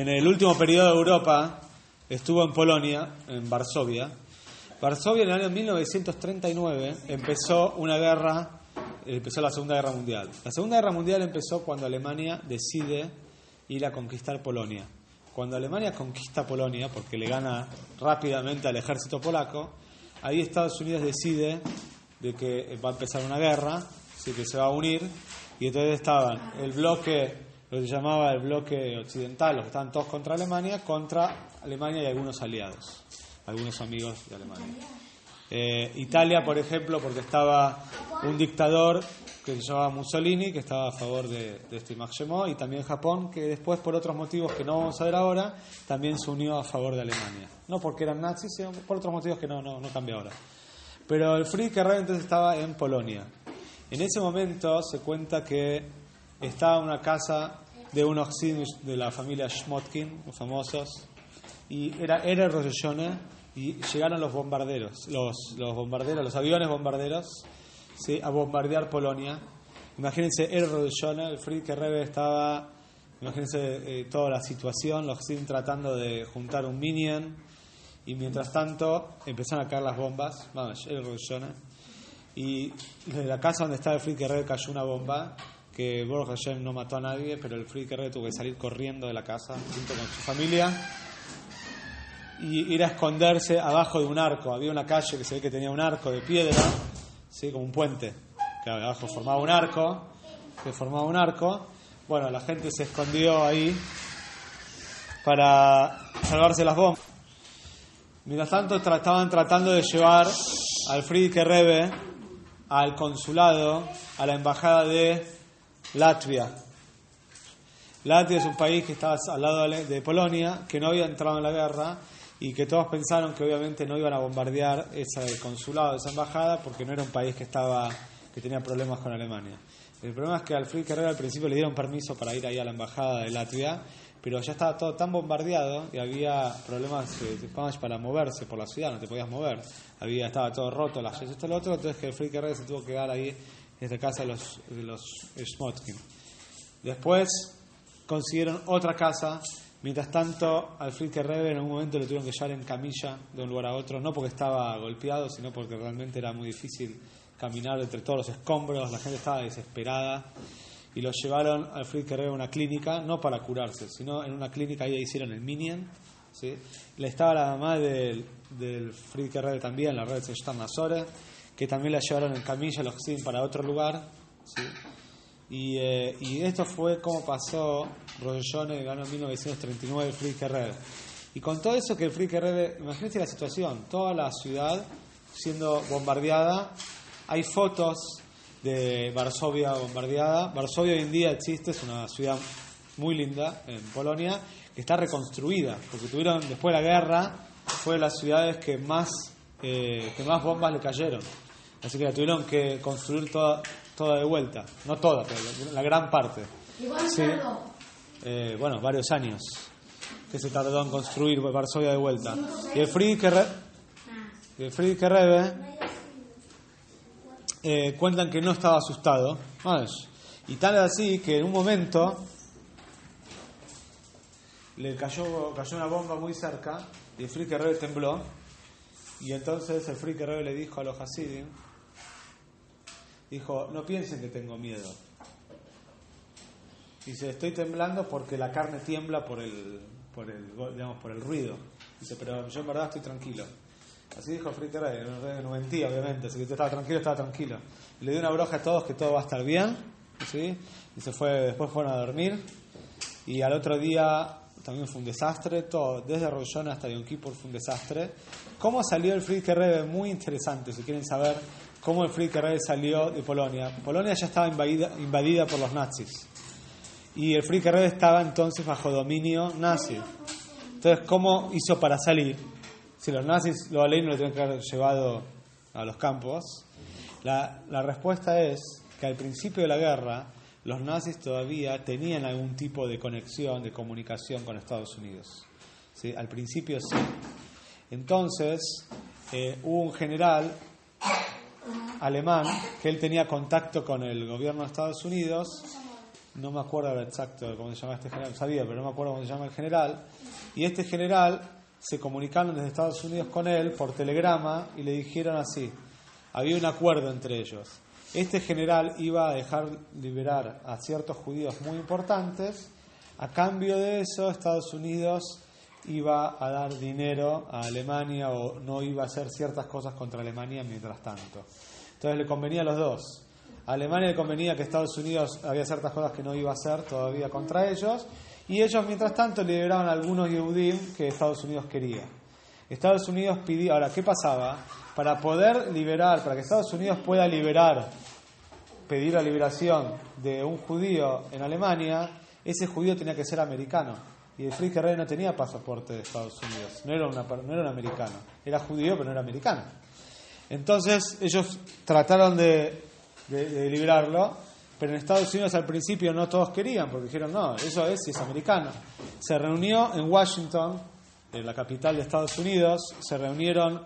en el último periodo de Europa, estuvo en Polonia, en Varsovia. Varsovia en el año 1939 empezó una guerra, empezó la Segunda Guerra Mundial. La Segunda Guerra Mundial empezó cuando Alemania decide ir a conquistar Polonia. Cuando Alemania conquista Polonia, porque le gana rápidamente al ejército polaco, ahí Estados Unidos decide de que va a empezar una guerra, así que se va a unir, y entonces estaban el bloque, lo que se llamaba el bloque occidental, los que estaban todos contra Alemania, contra Alemania y algunos aliados, algunos amigos de Alemania. Eh, Italia, por ejemplo, porque estaba un dictador que se llamaba Mussolini, que estaba a favor de, de este Maximo, y también Japón, que después, por otros motivos que no vamos a ver ahora, también se unió a favor de Alemania. No porque eran nazis, sino por otros motivos que no, no, no cambia ahora. Pero el Friedrich entonces estaba en Polonia. En ese momento se cuenta que estaba en una casa de unos de la familia Schmotkin, los famosos, y era, era Rosh y llegaron los bombarderos, los, los bombarderos, los aviones bombarderos, ¿sí? a bombardear Polonia. Imagínense, era Rosh el Friedrich Rebe estaba, imagínense eh, toda la situación, los siguen tratando de juntar un minion, y mientras tanto empezaron a caer las bombas, vamos, era Rosh y desde la casa donde estaba el Friedrich Rebe cayó una bomba, que Borja Hashem no mató a nadie, pero el Friedrich Rebe tuvo que salir corriendo de la casa junto con su familia y ir a esconderse abajo de un arco. Había una calle que se ve que tenía un arco de piedra, ¿sí? como un puente, que abajo formaba un arco, que formaba un arco. Bueno, la gente se escondió ahí para salvarse las bombas. Mientras tanto, estaban tratando de llevar al Friedrich Rebe al consulado, a la embajada de Latvia. Latvia es un país que estaba al lado de Polonia, que no había entrado en la guerra y que todos pensaron que obviamente no iban a bombardear ese consulado, esa embajada, porque no era un país que estaba que tenía problemas con Alemania. El problema es que al Friedrich Carrera al principio le dieron permiso para ir ahí a la embajada de Latvia, pero ya estaba todo tan bombardeado y había problemas de para moverse por la ciudad, no te podías mover. Había, estaba todo roto, las esto lo otro, entonces que Friedrich Carrera se tuvo que quedar ahí desde casa de los, de los Schmotkin. Después consiguieron otra casa Mientras tanto, al Friedrich Rebe en un momento lo tuvieron que llevar en camilla de un lugar a otro, no porque estaba golpeado, sino porque realmente era muy difícil caminar entre todos los escombros, la gente estaba desesperada. Y lo llevaron al Friedrich Rebe a una clínica, no para curarse, sino en una clínica ahí hicieron el Minion. ¿sí? Le estaba la mamá del, del Friedrich Rebe también, la red de Nazore, que también la llevaron en camilla, los para otro lugar. eh, y, esto fue como pasó Rodellone ganó en 1939 el Friedrich Rebe. Y con todo eso que el Friedrich Rebe, imagínense la situación, toda la ciudad siendo bombardeada, hay fotos de Varsovia bombardeada. Varsovia hoy en día existe, es una ciudad muy linda en Polonia, que está reconstruida, porque tuvieron, después de la guerra, fue de las ciudades que más, eh, que más bombas le cayeron. Así que la tuvieron que construir toda, toda de vuelta. No toda, pero la, gran parte. Sí. Eh, bueno, varios años que se tardó en construir Varsovia de vuelta. Y el Friedrich Rebe eh, cuentan que no estaba asustado. Y tal es así que en un momento le cayó, cayó una bomba muy cerca y el Friedrich Rebe tembló. Y entonces el Friedrich Rebe le dijo a los Hasidim, dijo, no piensen que tengo miedo. Dice, estoy temblando porque la carne tiembla por el, por el, digamos, por el ruido. Dice, pero yo en verdad estoy tranquilo. Así dijo Fritter, no mentía obviamente, así que yo estaba tranquilo, estaba tranquilo. le dio una broja a todos que todo va a estar bien, ¿sí? y se fue, después fueron a dormir. Y al otro día también fue un desastre, todo, desde Rollón hasta Yom Kippur fue un desastre. ¿Cómo salió el Friedrich Rebe? Muy interesante, si quieren saber cómo el Friedrich salió de Polonia. Polonia ya estaba invadida, invadida por los nazis. y el Friedrich estaba entonces bajo dominio nazi. Entonces, ¿cómo hizo para salir? Si los nazis, los alemanes lo tenían que haber llevado a los campos. La, la respuesta es que al principio de la guerra, los nazis todavía tenían algún tipo de conexión, de comunicación con Estados Unidos. ¿Sí? Al principio sí. Entonces, eh, hubo un general alemán que él tenía contacto con el gobierno de Estados Unidos, no me acuerdo exacto cómo se llama este general, sabía, pero no me acuerdo cómo se llama el general, y este general se comunicaron desde Estados Unidos con él por telegrama y le dijeron así, había un acuerdo entre ellos. Este general iba a dejar liberar a ciertos judíos muy importantes, a cambio de eso Estados Unidos iba a dar dinero a Alemania o no iba a hacer ciertas cosas contra Alemania mientras tanto. Entonces le convenía a los dos. A Alemania le convenía que Estados Unidos había ciertas cosas que no iba a hacer todavía contra ellos y ellos mientras tanto liberaban a algunos Yehudim que Estados Unidos quería. Estados Unidos pidió, ahora, ¿qué pasaba? Para poder liberar, para que Estados Unidos pueda liberar, pedir la liberación de un judío en Alemania, ese judío tenía que ser americano. Y el Frick Rey no tenía pasaporte de Estados Unidos, no era, una, no era un americano, era judío pero no era americano. Entonces ellos trataron de, de, de liberarlo, pero en Estados Unidos al principio no todos querían, porque dijeron, no, eso es si es americano. Se reunió en Washington, en la capital de Estados Unidos, se reunieron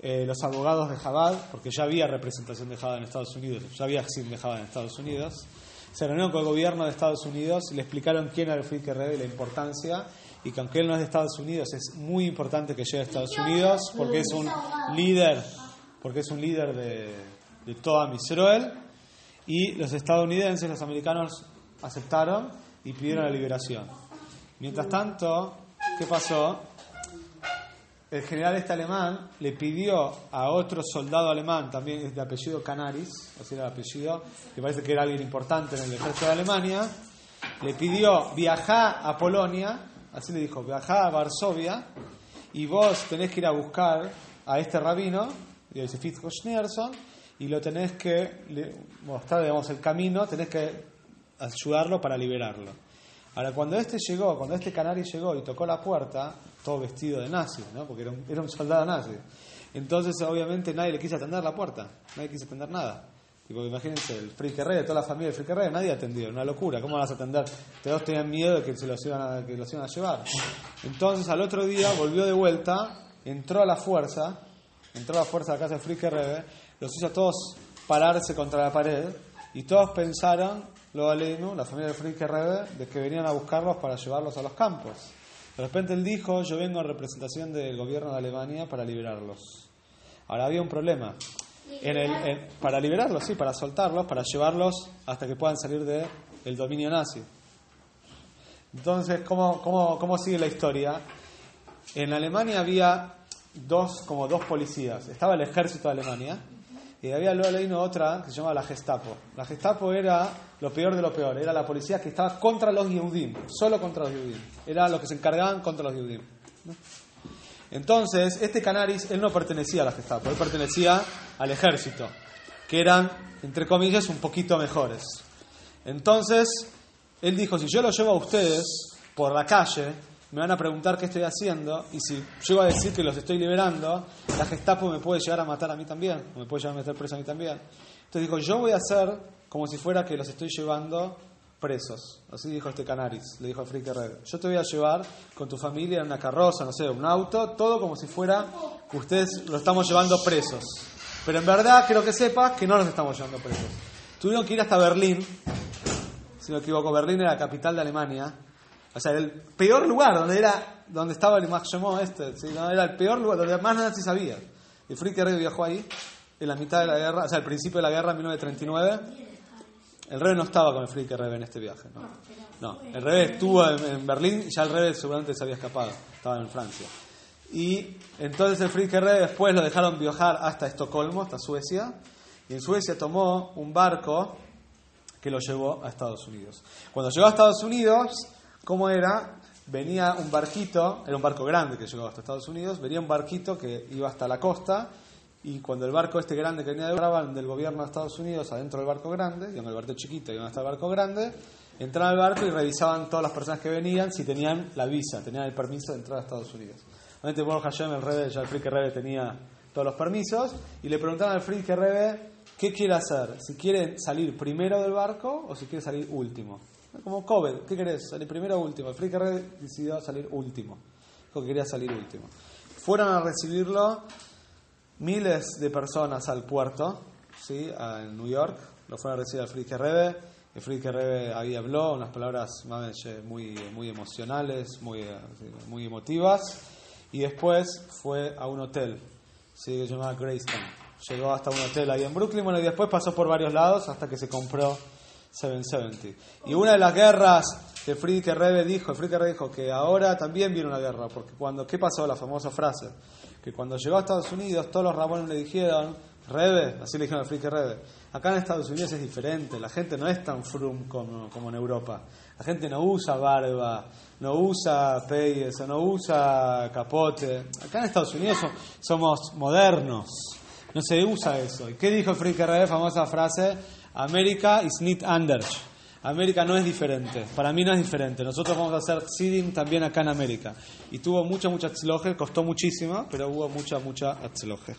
eh, los abogados de Jabal, porque ya había representación de Jabal en Estados Unidos, ya había Xim de Jabal en Estados Unidos. Se reunieron con el gobierno de Estados Unidos y le explicaron quién era el Rebbe y la importancia, y que aunque él no es de Estados Unidos, es muy importante que llegue a Estados Unidos, porque es un líder, porque es un líder de, de toda Israel y los estadounidenses, los americanos, aceptaron y pidieron la liberación. Mientras tanto, ¿qué pasó? El general este alemán le pidió a otro soldado alemán, también de apellido Canaris, así era el apellido, que parece que era alguien importante en el ejército de Alemania, le pidió viajar a Polonia, así le dijo, viajar a Varsovia, y vos tenés que ir a buscar a este rabino, y lo tenés que mostrar, digamos, el camino, tenés que ayudarlo para liberarlo. Ahora, cuando este llegó, cuando este canario llegó y tocó la puerta, todo vestido de nazi, ¿no? porque era un, era un soldado nazi, entonces obviamente nadie le quiso atender la puerta, nadie quiso atender nada. Tipo, imagínense, el Frick de toda la familia del Frick nadie atendió, una locura, ¿cómo vas a atender? Todos tenían miedo de que se los iban a, que los iban a llevar. Entonces al otro día volvió de vuelta, entró a la fuerza, entró la fuerza a la casa del Frick los hizo a todos pararse contra la pared y todos pensaron, lo aleno, la familia de Friedrich Rebe, de que venían a buscarlos para llevarlos a los campos. De repente él dijo, yo vengo en representación del gobierno de Alemania para liberarlos. Ahora había un problema. Para liberarlos, sí, para soltarlos, para llevarlos hasta que puedan salir del el dominio nazi. Entonces, ¿cómo, cómo, cómo sigue la historia? En Alemania había dos, como dos policías. Estaba el ejército de Alemania, y había luego leído otra que se llamaba la Gestapo. La Gestapo era lo peor de lo peor, era la policía que estaba contra los Yehudim, solo contra los Yehudim. Era los que se encargaban contra los Yehudim. Entonces, este Canaris, él no pertenecía a la Gestapo, él pertenecía al ejército, que eran, entre comillas, un poquito mejores. Entonces, él dijo, si yo lo llevo a ustedes por la calle, me van a preguntar qué estoy haciendo y si llego a decir que los estoy liberando, la Gestapo me puede llegar a matar a mí también, o me puede llegar a meter preso a mí también. Entonces dijo, yo voy a hacer como si fuera que los estoy llevando presos. Así dijo este Canaris, le dijo a Frick Red. Yo te voy a llevar con tu familia en una carroza, no sé, un auto, todo como si fuera que ustedes lo estamos llevando presos. Pero en verdad quiero que sepas que no los estamos llevando presos. Tuvieron que ir hasta Berlín, si no me equivoco, Berlín era la capital de Alemania, o sea, el peor lugar donde era donde estaba el Imachemó este, era el peor lugar donde más nadie sabía. Y Frick viajó ahí en la mitad de la guerra, o sea, al principio de la guerra en 1939. El rey no estaba con el Frick en este viaje, no. No, el rey estuvo en, Berlín y ya el rey seguramente se había escapado, estaba en Francia. Y entonces el Frick después lo dejaron viajar hasta Estocolmo, hasta Suecia, y en Suecia tomó un barco que lo llevó a Estados Unidos. Cuando llegó a Estados Unidos, ¿Cómo era? Venía un barquito, era un barco grande que llegó hasta Estados Unidos, venía un barquito que iba hasta la costa y cuando el barco este grande que venía de del gobierno de Estados Unidos adentro del barco grande, y en el barco chiquito y donde está el barco grande, entraban al barco y revisaban todas las personas que venían si tenían la visa, tenían el permiso de entrar a Estados Unidos. Obviamente, Hashem, el Rebe, Rebe tenía todos los permisos, y le preguntaban al Frike Rebe qué quiere hacer, si quiere salir primero del barco o si quiere salir último. Como COVID, ¿qué querés? ¿Salir primero o último? El Frike Rebe decidió salir último, dijo que quería salir último. Fueron a recibirlo miles de personas al puerto, ¿sí? en New York, lo fueron a recibir al Frike Rebe, el Frike Rebe ahí habló unas palabras muy, muy emocionales, muy, muy emotivas, y después fue a un hotel, ¿sí? que se llamaba Greystone. Llegó hasta un hotel ahí en Brooklyn, bueno, y después pasó por varios lados hasta que se compró 770. Y una de las guerras que Friedrich Rebe dijo, Friedrich Rebe dijo que ahora también viene una guerra, porque cuando, ¿qué pasó? La famosa frase, que cuando llegó a Estados Unidos todos los rabones le dijeron, Rebe, así le dijeron a Friedrich Rebe, acá en Estados Unidos es diferente, la gente no es tan frum como, como en Europa, la gente no usa barba, no usa peyes, no usa capote, acá en Estados Unidos somos modernos, no se usa eso. ¿Y qué dijo Friedrich Rebe? Famosa frase, América is not anders. América no es diferente. Para mí no es diferente. Nosotros vamos a hacer seeding también acá en América. Y tuvo mucha, mucha atzloje, costó muchísimo, pero hubo mucha, mucha atzloje.